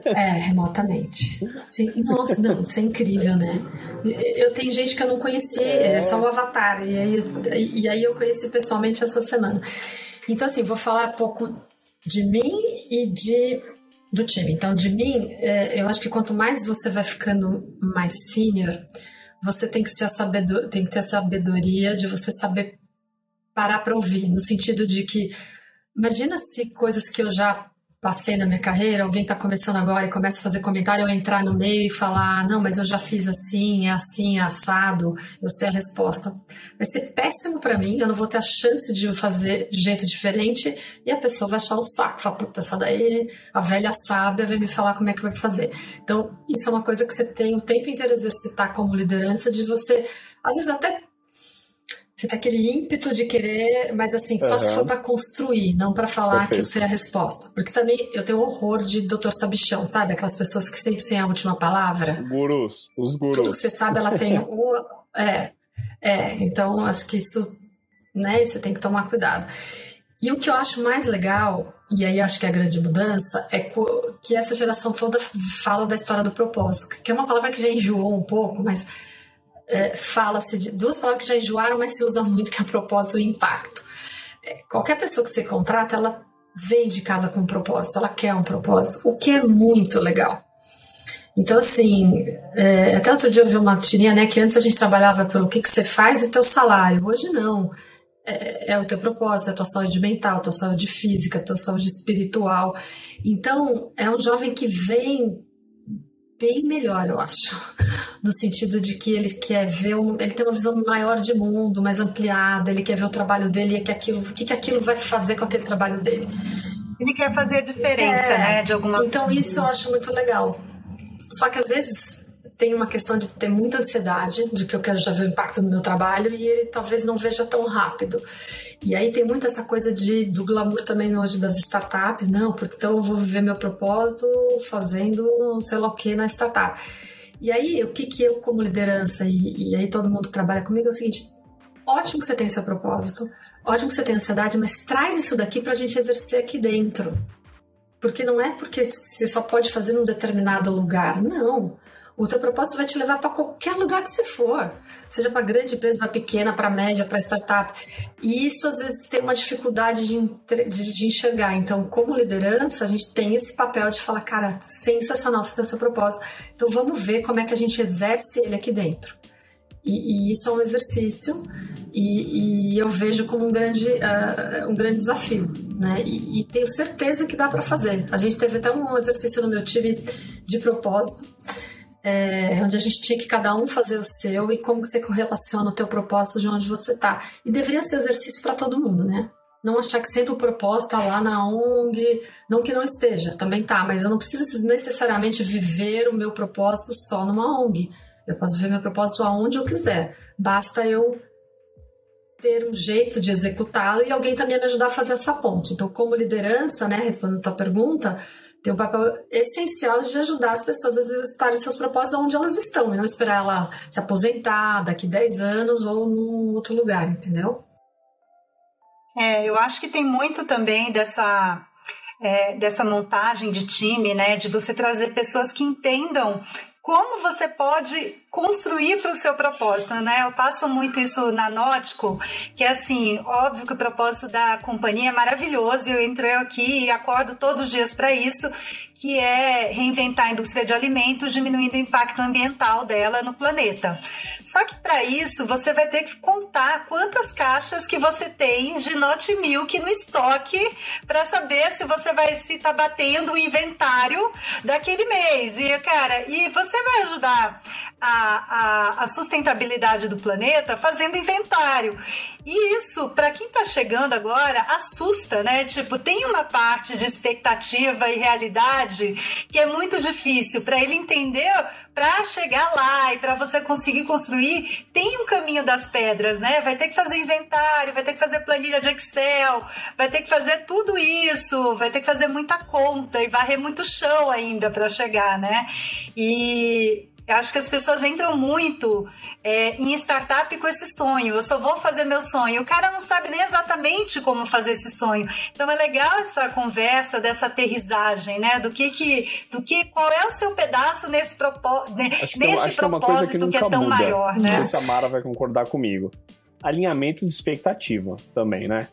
É, remotamente. Nossa, não, isso é incrível, né? Eu tenho gente que eu não conheci, é, é só o avatar. E aí, e aí eu conheci pessoalmente essa semana. Então, assim, vou falar um pouco de mim e de do time. Então, de mim, é, eu acho que quanto mais você vai ficando mais senior, você tem que, sabedor, tem que ter a sabedoria de você saber parar para ouvir, no sentido de que, imagina se coisas que eu já passei na minha carreira, alguém está começando agora e começa a fazer comentário, eu entrar no meio e falar, ah, não, mas eu já fiz assim, é assim, é assado, eu sei a resposta. Vai ser péssimo para mim, eu não vou ter a chance de fazer de jeito diferente e a pessoa vai achar o saco, fala, puta, essa daí, a velha sábia vai me falar como é que vai fazer. Então, isso é uma coisa que você tem o tempo inteiro exercitar como liderança, de você, às vezes até você tem aquele ímpeto de querer, mas assim, só uhum. se for para construir, não para falar Perfeito. que eu sei a resposta. Porque também eu tenho horror de doutor sabichão, sabe? Aquelas pessoas que sempre têm a última palavra. Gurus, os gurus. Tudo que você sabe, ela tem o. É, é, então acho que isso, né, você tem que tomar cuidado. E o que eu acho mais legal, e aí acho que é a grande mudança, é que essa geração toda fala da história do propósito, que é uma palavra que já enjoou um pouco, mas é, fala-se de duas palavras que já enjoaram, mas se usa muito, que é propósito e impacto. É, qualquer pessoa que você contrata, ela vem de casa com um propósito, ela quer um propósito, o que é muito legal. Então, assim, é, até outro dia eu vi uma tirinha, né, que antes a gente trabalhava pelo que, que você faz e o teu salário. Hoje não. É, é, o teu propósito, é a tua saúde mental, a tua saúde física, a tua saúde espiritual. Então, é um jovem que vem bem melhor, eu acho. No sentido de que ele quer ver, um, ele tem uma visão maior de mundo, mais ampliada, ele quer ver o trabalho dele e que aquilo, o que, que aquilo vai fazer com aquele trabalho dele. Ele quer fazer a diferença, é, né, de alguma Então isso eu acho muito legal. Só que às vezes tem uma questão de ter muita ansiedade, de que eu quero já ver o impacto no meu trabalho e ele talvez não veja tão rápido. E aí tem muito essa coisa de, do glamour também hoje das startups, não, porque então eu vou viver meu propósito fazendo sei lá o que na startup. E aí, o que que eu como liderança e, e aí todo mundo que trabalha comigo é o seguinte, ótimo que você tem seu propósito, ótimo que você tem ansiedade, mas traz isso daqui para a gente exercer aqui dentro. Porque não é porque você só pode fazer num determinado lugar, não. O teu propósito vai te levar para qualquer lugar que você for, seja para grande empresa, para pequena, para média, para startup. E isso às vezes tem uma dificuldade de, de, de, enxergar. Então, como liderança, a gente tem esse papel de falar, cara, sensacional você tem seu propósito. Então, vamos ver como é que a gente exerce ele aqui dentro. E, e isso é um exercício e, e, eu vejo como um grande, uh, um grande desafio, né? E, e tenho certeza que dá para fazer. A gente teve até um exercício no meu time de propósito é, onde a gente tinha que cada um fazer o seu e como você correlaciona o teu propósito de onde você está. E deveria ser exercício para todo mundo, né? Não achar que sempre o propósito está lá na ONG, não que não esteja, também tá, mas eu não preciso necessariamente viver o meu propósito só numa ONG. Eu posso viver meu propósito aonde eu quiser. Basta eu ter um jeito de executá-lo e alguém também me ajudar a fazer essa ponte. Então, como liderança, né, respondendo a tua pergunta, tem um papel essencial de ajudar as pessoas a exercitarem seus propósitos onde elas estão, e não esperar ela se aposentar daqui 10 anos ou num outro lugar, entendeu? É, eu acho que tem muito também dessa é, dessa montagem de time, né? De você trazer pessoas que entendam como você pode construir para o seu propósito, né? Eu passo muito isso na Nótico, que é assim, óbvio que o propósito da companhia é maravilhoso, eu entrei aqui e acordo todos os dias para isso, que é reinventar a indústria de alimentos, diminuindo o impacto ambiental dela no planeta. Só que para isso você vai ter que contar quantas caixas que você tem de Not Milk no estoque para saber se você vai se tá batendo o inventário daquele mês. E cara, e você vai ajudar a, a, a sustentabilidade do planeta fazendo inventário. E isso, para quem está chegando agora, assusta, né? Tipo, tem uma parte de expectativa e realidade que é muito difícil para ele entender, para chegar lá e para você conseguir construir, tem um caminho das pedras, né? Vai ter que fazer inventário, vai ter que fazer planilha de Excel, vai ter que fazer tudo isso, vai ter que fazer muita conta e varrer muito chão ainda para chegar, né? E eu acho que as pessoas entram muito é, em startup com esse sonho. Eu só vou fazer meu sonho. O cara não sabe nem exatamente como fazer esse sonho. Então é legal essa conversa dessa aterrissagem, né? Do que que, do que, qual é o seu pedaço nesse, propó né? nesse tem, propósito que, que, é tão muda. maior, né? Não sei se a Mara vai concordar comigo. Alinhamento de expectativa também, né?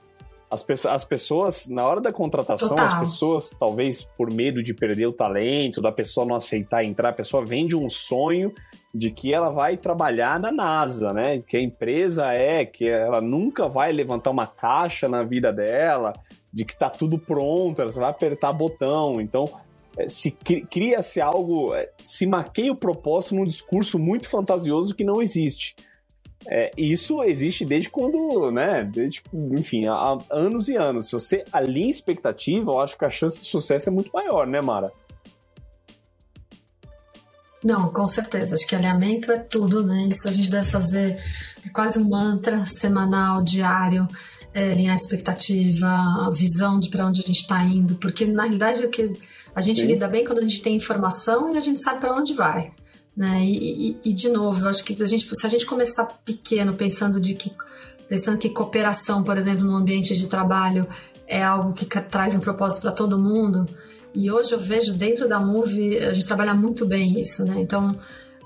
As, pe as pessoas, na hora da contratação, Total. as pessoas, talvez por medo de perder o talento, da pessoa não aceitar entrar, a pessoa vende um sonho de que ela vai trabalhar na NASA, né? Que a empresa é, que ela nunca vai levantar uma caixa na vida dela, de que tá tudo pronto, ela só vai apertar botão. Então, é, se cria-se algo, é, se maqueia o propósito num discurso muito fantasioso que não existe. É, isso existe desde quando, né? Desde, enfim, há anos e anos. Se você alinha expectativa, eu acho que a chance de sucesso é muito maior, né, Mara? Não, com certeza. Acho que alinhamento é tudo, né? Isso a gente deve fazer é quase um mantra semanal, diário, é, alinhar a expectativa, a visão de para onde a gente está indo, porque na realidade o que a gente Sim. lida bem quando a gente tem informação e a gente sabe para onde vai. Né? E, e, e, de novo, eu acho que a gente, se a gente começar pequeno, pensando de que pensando que cooperação, por exemplo, no ambiente de trabalho é algo que traz um propósito para todo mundo. E hoje eu vejo dentro da Move a gente trabalha muito bem isso, né? Então,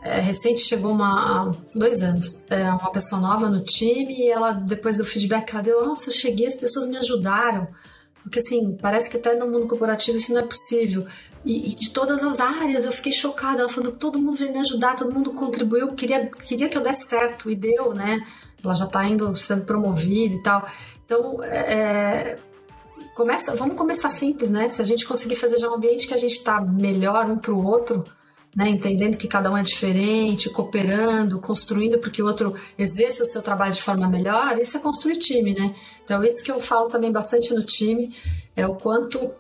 é, recente chegou uma dois anos, é, uma pessoa nova no time e ela depois do feedback ela deu, nossa, eu cheguei, as pessoas me ajudaram. Porque assim, parece que até no mundo corporativo isso não é possível. E, e, de todas as áreas eu fiquei chocada. Ela falando todo mundo veio me ajudar, todo mundo contribuiu, queria, queria que eu desse certo e deu, né? Ela já tá indo sendo promovida e tal. Então, é, começa, vamos começar simples, né? Se a gente conseguir fazer já um ambiente que a gente tá melhor um pro outro, né? Entendendo que cada um é diferente, cooperando, construindo porque o outro exerça o seu trabalho de forma melhor, isso é construir time, né? Então, isso que eu falo também bastante no time é o quanto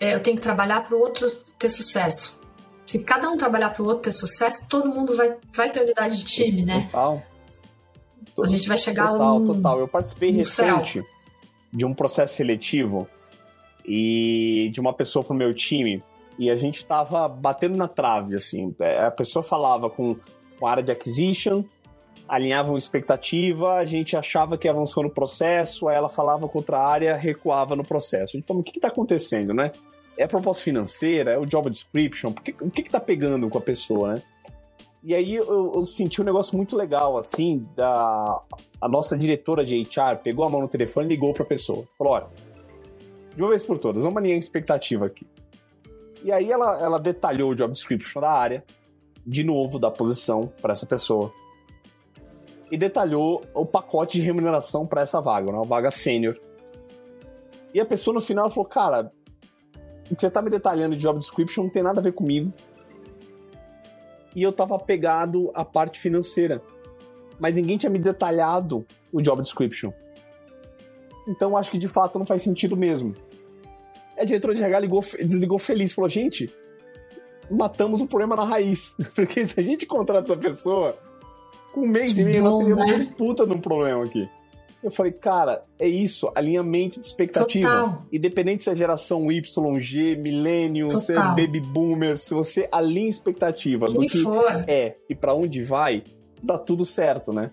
é, eu tenho que trabalhar para o outro ter sucesso. Se cada um trabalhar para o outro ter sucesso, todo mundo vai, vai ter unidade de time, né? Total. A gente vai chegar total, num, total. Eu participei recente céu. de um processo seletivo e de uma pessoa pro meu time e a gente tava batendo na trave, assim. É, a pessoa falava com, com a área de acquisition, alinhavam expectativa, a gente achava que avançou no processo, aí ela falava com outra área, recuava no processo. A gente falou, o que está acontecendo, né? É a proposta financeira? É o job description? Porque, o que está pegando com a pessoa, né? E aí eu, eu, senti um negócio muito legal, assim, da a nossa diretora de HR pegou a mão no telefone e ligou para a pessoa. Falou, olha, de uma vez por todas, vamos alinhar a expectativa aqui. E aí ela, ela detalhou o job description da área, de novo, da posição para essa pessoa e detalhou o pacote de remuneração para essa vaga, né? uma vaga sênior. E a pessoa no final falou: Cara, o que você tá me detalhando de job description não tem nada a ver comigo. E eu tava pegado à parte financeira. Mas ninguém tinha me detalhado o job description. Então acho que de fato não faz sentido mesmo. A diretora de RH ligou, desligou feliz, falou: Gente, matamos o problema na raiz. Porque se a gente contrata essa pessoa com um mês e meio nós teríamos né? um puta de um problema aqui. Eu falei, cara, é isso, alinhamento de expectativa. Total. Independente se é geração Y, G, milênio, se é baby boomer, se você alinha expectativa Quem do que for. é e para onde vai, dá tudo certo, né?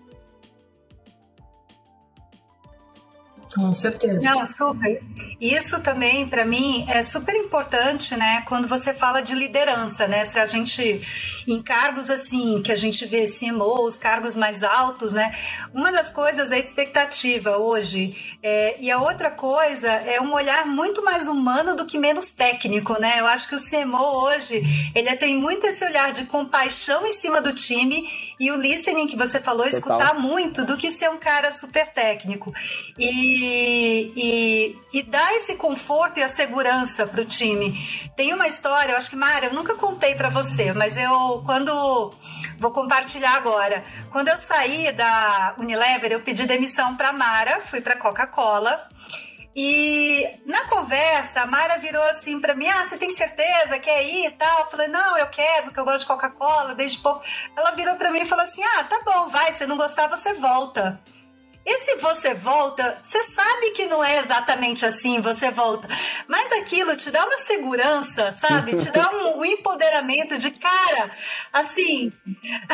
Com certeza. Não, super. Isso também, para mim, é super importante, né? Quando você fala de liderança, né? Se a gente, em cargos assim, que a gente vê CMO, os cargos mais altos, né? Uma das coisas é a expectativa hoje. É, e a outra coisa é um olhar muito mais humano do que menos técnico, né? Eu acho que o CMO hoje, ele tem muito esse olhar de compaixão em cima do time e o listening que você falou, Total. escutar muito do que ser um cara super técnico. E e, e, dar esse conforto e a segurança para o time. Tem uma história, eu acho que, Mara, eu nunca contei para você, mas eu, quando. Vou compartilhar agora. Quando eu saí da Unilever, eu pedi demissão para Mara, fui para Coca-Cola. E na conversa, a Mara virou assim para mim: Ah, você tem certeza? Quer ir e tal? Eu falei: Não, eu quero, porque eu gosto de Coca-Cola desde pouco. Ela virou para mim e falou assim: Ah, tá bom, vai, se não gostar, você volta. E se você volta, você sabe que não é exatamente assim, você volta. Mas aquilo te dá uma segurança, sabe? Te dá um, um empoderamento de cara, assim.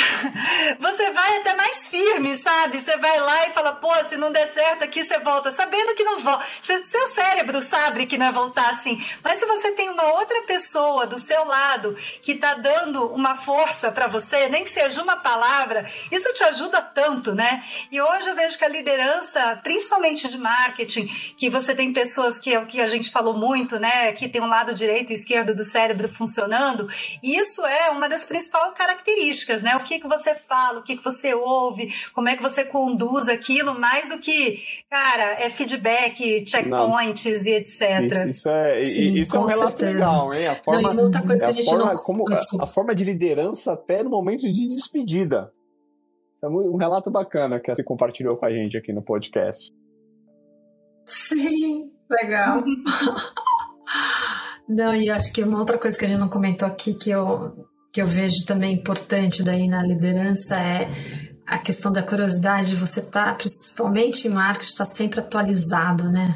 você vai até mais firme, sabe? Você vai lá e fala, pô, se não der certo aqui, você volta, sabendo que não volta. Seu cérebro sabe que não é voltar assim. Mas se você tem uma outra pessoa do seu lado que tá dando uma força para você, nem que seja uma palavra, isso te ajuda tanto, né? E hoje eu vejo que a liderança, principalmente de marketing, que você tem pessoas que, que a gente falou muito, né, que tem um lado direito e esquerdo do cérebro funcionando, isso é uma das principais características, né? O que, que você fala, o que, que você ouve, como é que você conduz aquilo, mais do que, cara, é feedback, checkpoints não. e etc. Isso, isso é, Sim, isso é um relato certeza. legal, hein? A forma, não, outra coisa que a, gente forma, não... como, a, a forma de liderança até no momento de despedida. Isso é um relato bacana que você compartilhou com a gente aqui no podcast. Sim, legal. não, e acho que uma outra coisa que a gente não comentou aqui que eu, que eu vejo também importante daí na liderança é a questão da curiosidade de você estar, tá, principalmente em marketing, estar tá sempre atualizado, né?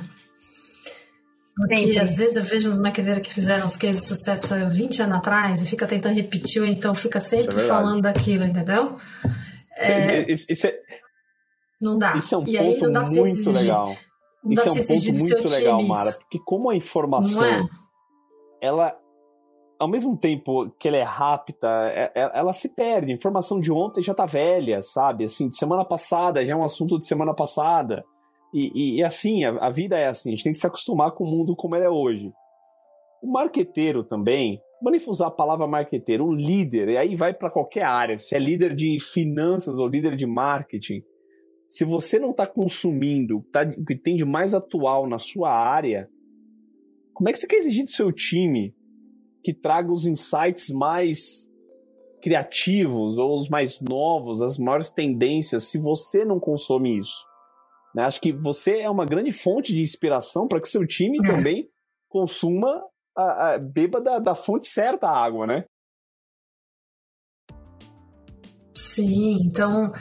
Porque Entendi. às vezes eu vejo os marqueteiros que fizeram os cases de sucesso 20 anos atrás e fica tentando repetir, ou então fica sempre é falando daquilo, entendeu? É... Isso, isso, é... Não dá. Isso é um e ponto muito legal. Isso é um ponto muito legal, Mara. Porque como a informação, é? ela, ao mesmo tempo que ela é rápida, é, é, ela se perde. A informação de ontem já tá velha, sabe? Assim, de semana passada já é um assunto de semana passada. E, e, e assim, a, a, vida é assim. A gente tem que se acostumar com o mundo como ele é hoje. O marqueteiro também, Vou nem usar a palavra marqueteiro, um líder, e aí vai para qualquer área, se é líder de finanças ou líder de marketing. Se você não está consumindo tá, o que tem de mais atual na sua área, como é que você quer exigir do seu time que traga os insights mais criativos ou os mais novos, as maiores tendências, se você não consome isso? Né? Acho que você é uma grande fonte de inspiração para que seu time é. também consuma a, a, beba da, da fonte certa a água, né? Sim, então.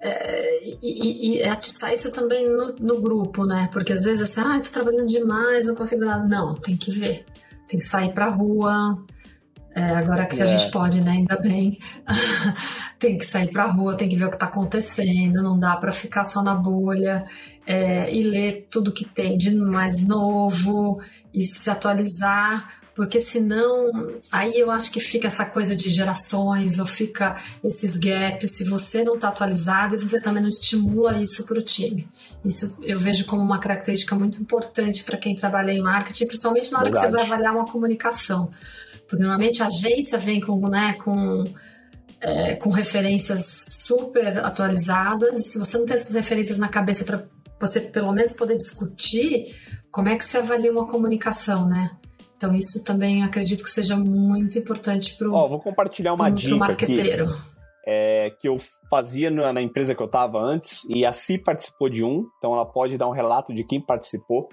É, e, e, atiçar isso também no, no, grupo, né? Porque às vezes é assim, ah, tô trabalhando demais, não consigo nada. Não, tem que ver. Tem que sair pra rua, é, agora que é. a gente pode, né? Ainda bem. tem que sair pra rua, tem que ver o que tá acontecendo, não dá para ficar só na bolha é, e ler tudo que tem de mais novo e se atualizar, porque senão aí eu acho que fica essa coisa de gerações ou fica esses gaps se você não está atualizado e você também não estimula isso para o time. Isso eu vejo como uma característica muito importante para quem trabalha em marketing, principalmente na hora Verdade. que você vai avaliar uma comunicação. Porque normalmente a agência vem com, né, com, é, com referências super atualizadas, e se você não tem essas referências na cabeça para você pelo menos poder discutir, como é que você avalia uma comunicação, né? Então isso também acredito que seja muito importante para o oh, vou compartilhar uma pro, dica pro marqueteiro. Aqui, é, que eu fazia na, na empresa que eu estava antes e a Si participou de um, então ela pode dar um relato de quem participou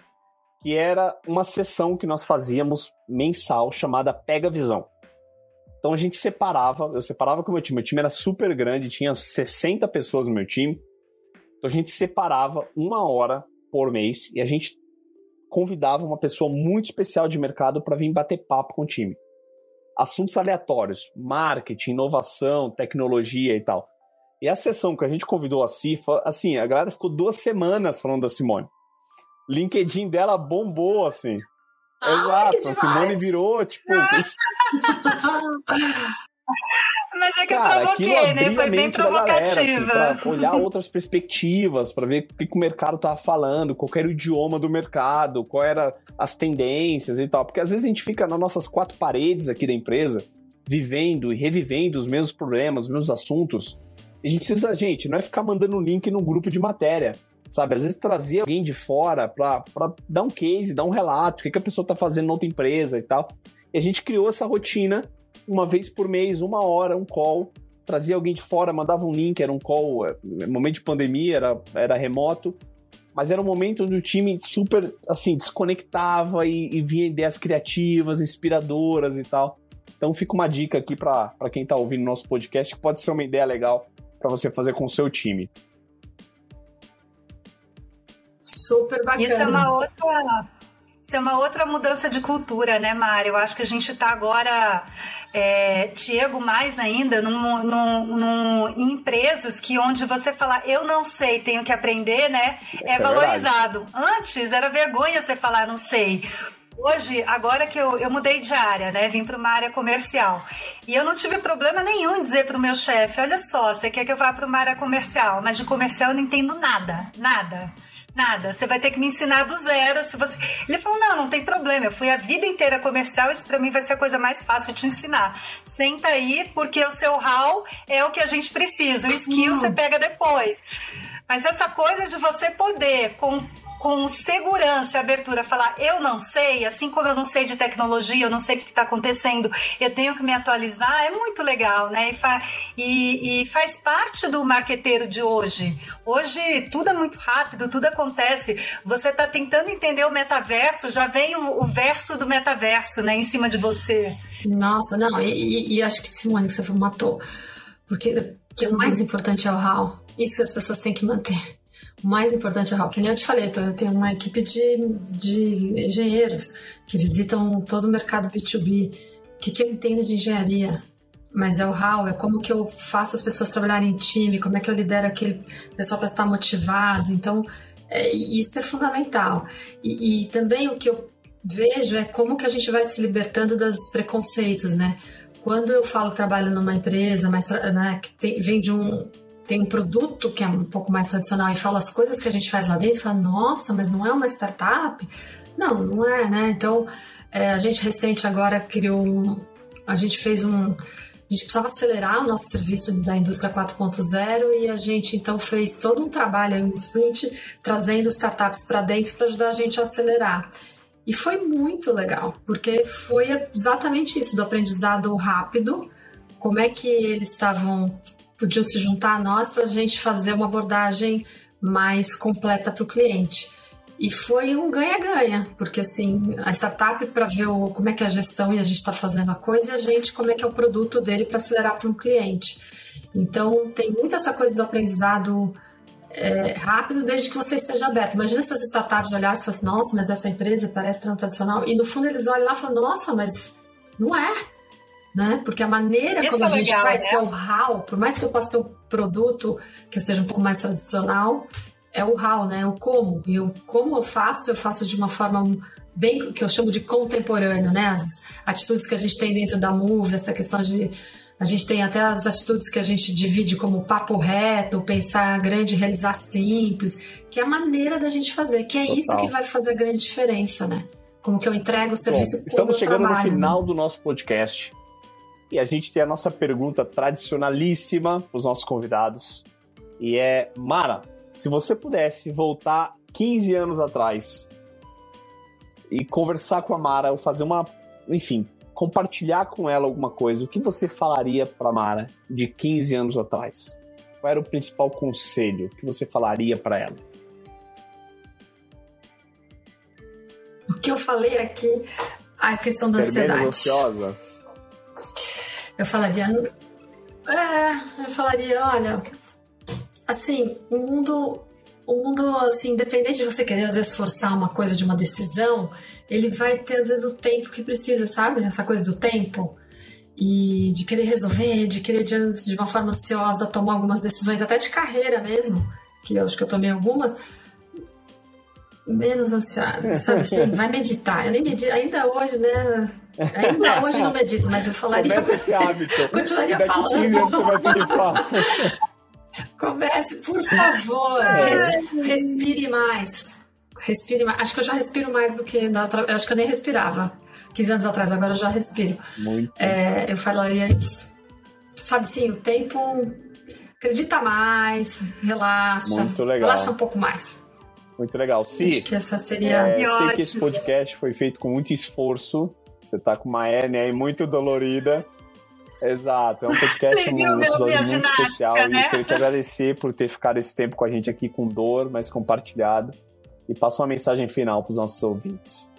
que era uma sessão que nós fazíamos mensal chamada Pega Visão. Então a gente separava, eu separava com o meu time, meu time era super grande, tinha 60 pessoas no meu time. Então a gente separava uma hora por mês e a gente convidava uma pessoa muito especial de mercado para vir bater papo com o time. Assuntos aleatórios, marketing, inovação, tecnologia e tal. E a sessão que a gente convidou a Cifa, assim, a galera ficou duas semanas falando da Simone. LinkedIn dela bombou, assim. Ah, Exato. A Simone virou, tipo. Mas é que Cara, eu provoquei, né? Foi bem provocativa. Galera, assim, pra olhar outras perspectivas, para ver o que, o mercado tava falando, qual era o idioma do mercado, qual era as tendências e tal. Porque às vezes a gente fica nas nossas quatro paredes aqui da empresa, vivendo e revivendo os mesmos problemas, os mesmos assuntos. E a gente precisa, gente, não é ficar mandando link no grupo de matéria sabe? Às vezes trazia alguém de fora para dar um case, dar um relato, o que, que a pessoa está fazendo na outra empresa e tal. E a gente criou essa rotina uma vez por mês, uma hora, um call. Trazia alguém de fora, mandava um link, era um call, é, momento de pandemia, era, era remoto. Mas era um momento onde o time super, assim, desconectava e, e ideias criativas, inspiradoras e tal. Então fica uma dica aqui para quem está ouvindo nosso podcast, que pode ser uma ideia legal para você fazer com o seu time. Super bacana. Isso é uma outra. Isso é uma outra mudança de cultura, né, Mari? Eu acho que a gente está agora, é, Diego, mais ainda, num, num, num, em empresas que onde você falar eu não sei, tenho que aprender, né? é, é valorizado. Antes era vergonha você falar não sei. Hoje, agora que eu, eu mudei de área, né? Vim para uma área comercial. E eu não tive problema nenhum em dizer para o meu chefe: olha só, você quer que eu vá para uma área comercial, mas de comercial eu não entendo nada, nada. Nada, você vai ter que me ensinar do zero. Se você... Ele falou: não, não tem problema. Eu fui a vida inteira comercial, isso para mim vai ser a coisa mais fácil de ensinar. Senta aí, porque o seu how é o que a gente precisa. O skill você pega depois. Mas essa coisa de você poder, com com segurança e abertura falar eu não sei, assim como eu não sei de tecnologia, eu não sei o que está acontecendo, eu tenho que me atualizar, é muito legal, né? E, fa e, e, faz parte do marqueteiro de hoje. Hoje tudo é muito rápido, tudo acontece. Você está tentando entender o metaverso, já vem o, o, verso do metaverso, né, em cima de você. Nossa, não, e, e acho que Simone, que você matou. Porque que o mais importante é o how. Isso as pessoas têm que manter. Mais importante é o que nem eu te falei, eu tenho uma equipe de, de engenheiros que visitam todo o mercado B2B. O que, que eu entendo de engenharia? Mas é o how, é como que eu faço as pessoas trabalharem em time, como é que eu lidero aquele pessoal para estar motivado. Então, é, isso é fundamental. E, e, também o que eu vejo é como que a gente vai se libertando dos preconceitos, né? Quando eu falo que trabalho numa empresa, mas né, que tem, vem de um tem um produto que é um pouco mais tradicional e fala as coisas que a gente faz lá dentro, fala, nossa, mas não é uma startup? Não, não é, né? Então, é, a gente recente agora criou um, a gente fez um, a gente precisava acelerar o nosso serviço da indústria 4.0 e a gente então fez todo um trabalho, um sprint, trazendo startups para dentro para ajudar a gente a acelerar. E foi muito legal, porque foi exatamente isso, do aprendizado rápido, como é que eles estavam podiam se juntar a nós para a gente fazer uma abordagem mais completa para o cliente. E foi um ganha-ganha, porque assim, a startup para ver o, como é que é a gestão e a gente está fazendo a coisa, e a gente como é que é o produto dele para acelerar para um cliente. Então tem muito essa coisa do aprendizado é, rápido desde que você esteja aberto. Imagina se as startups olhassem e fossem, nossa, mas essa empresa parece tradicional. E no fundo eles olham lá e falam, nossa, mas não é. Né? Porque a maneira Isso como é a gente legal, faz, né? que é o how, por mais que eu possa ter um produto que seja um pouco mais tradicional, é o how, né? O como. E o como eu faço, eu faço de uma forma bem que eu chamo de contemporâneo, né? As atitudes que a gente tem dentro da Move, essa questão de a gente tem até as atitudes que a gente divide como papo reto, pensar grande, realizar simples, que é a maneira da gente fazer, que é Total. isso que vai fazer a grande diferença, né? Como que eu entrego o serviço Bom, Estamos chegando trabalho, no final né? do nosso podcast e a gente tem a nossa pergunta tradicionalíssima para os nossos convidados. E é, Mara, se você pudesse voltar 15 anos atrás e conversar com a Mara, ou fazer uma, enfim, compartilhar com ela alguma coisa, o que você falaria para Mara de 15 anos atrás? Qual era o principal conselho que você falaria para ela? O que eu falei aqui, a questão da Ser ansiedade. Menos ansiosa? Eu falaria. É, eu falaria, olha, assim, o mundo, o mundo, assim, independente de você querer às vezes forçar uma coisa de uma decisão, ele vai ter às vezes o tempo que precisa, sabe? Essa coisa do tempo. E de querer resolver, de querer de, uma forma ansiosa tomar algumas decisões, até de carreira mesmo, que eu acho que eu tomei algumas, menos ansiosa, sabe assim? Vai meditar. Eu nem medito, ainda hoje, né? Ainda hoje não medito, mas eu falaria. Começa esse hábito. Continuaria Daqui falando. 15 anos você vai se Comece, por favor. Res, respire mais. Respire mais. Acho que eu já respiro mais do que na outra. Acho que eu nem respirava 15 anos atrás, agora eu já respiro. Muito. É, eu falaria isso. Sabe sim, o tempo. Acredita mais, relaxa. Muito legal. Relaxa um pouco mais. Muito legal. Sim. Acho que essa seria. É, sei que esse podcast foi feito com muito esforço. Você tá com uma hérnia aí muito dolorida. Exato, é um podcast, um episódio muito especial. Né? E queria te agradecer por ter ficado esse tempo com a gente aqui com dor, mas compartilhado. E passa uma mensagem final para os nossos ouvintes.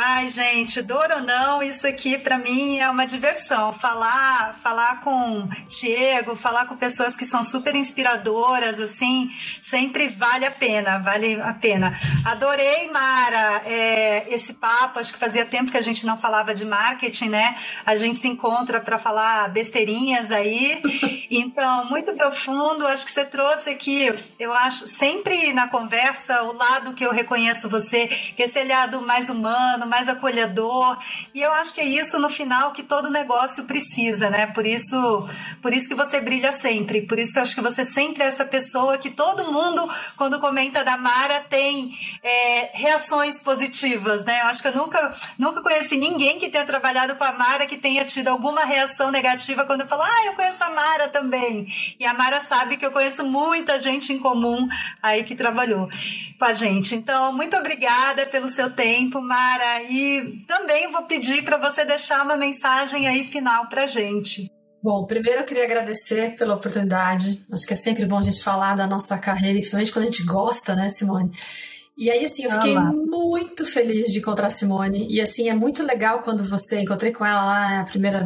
Ai, gente, dor ou não, isso aqui para mim é uma diversão. Falar, falar com Diego, falar com pessoas que são super inspiradoras, assim, sempre vale a pena, vale a pena. Adorei, Mara, é, esse papo. Acho que fazia tempo que a gente não falava de marketing, né? A gente se encontra para falar besteirinhas aí. Então, muito profundo. Acho que você trouxe aqui, eu acho, sempre na conversa, o lado que eu reconheço você, é esse olhado mais humano, mais acolhedor. E eu acho que é isso no final que todo negócio precisa, né? Por isso, por isso que você brilha sempre. Por isso que eu acho que você sempre é essa pessoa que todo mundo, quando comenta da Mara, tem é, reações positivas, né? Eu acho que eu nunca, nunca conheci ninguém que tenha trabalhado com a Mara que tenha tido alguma reação negativa quando eu falo, ah, eu conheço a Mara também. E a Mara sabe que eu conheço muita gente em comum aí que trabalhou com a gente. Então, muito obrigada pelo seu tempo, Mara. E também vou pedir para você deixar uma mensagem aí final para gente. Bom, primeiro eu queria agradecer pela oportunidade. Acho que é sempre bom a gente falar da nossa carreira, principalmente quando a gente gosta, né, Simone? E aí, assim, eu fiquei Olá. muito feliz de encontrar a Simone. E, assim, é muito legal quando você... Encontrei com ela lá, a primeira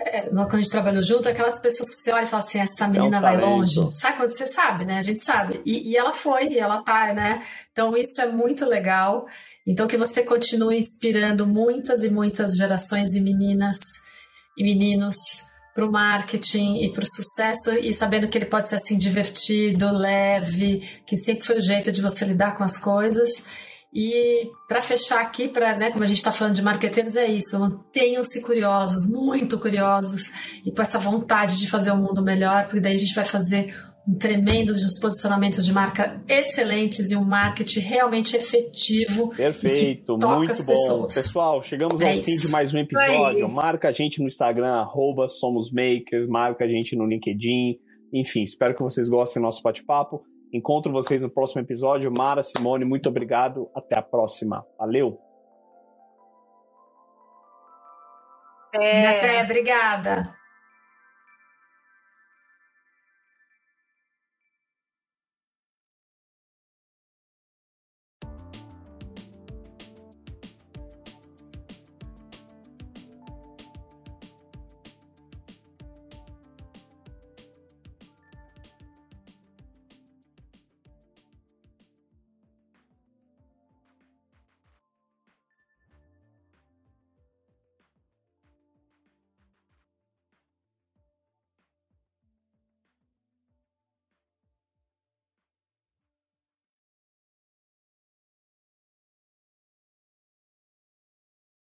é, quando a gente trabalhou junto, aquelas pessoas que você olha e fala assim, essa menina é um vai longe. Sabe quando você sabe, né? A gente sabe. E, e, ela foi, e ela tá, né? Então isso é muito legal. Então que você continue inspirando muitas e muitas gerações e meninas e meninos para o marketing e para o sucesso e sabendo que ele pode ser assim divertido, leve, que sempre foi o jeito de você lidar com as coisas e para fechar aqui, para, né, como a gente está falando de marqueteiros, é isso. Mantenham-se curiosos, muito curiosos, e com essa vontade de fazer o um mundo melhor, porque daí a gente vai fazer um tremendo dos posicionamentos de marca excelentes e um marketing realmente efetivo. Perfeito, muito bom. Pessoas. Pessoal, chegamos é ao isso. fim de mais um episódio. Marca a gente no Instagram, arroba somosmakers, marca a gente no LinkedIn. Enfim, espero que vocês gostem do nosso bate-papo. Encontro vocês no próximo episódio. Mara, Simone, muito obrigado. Até a próxima. Valeu! É... Até, obrigada.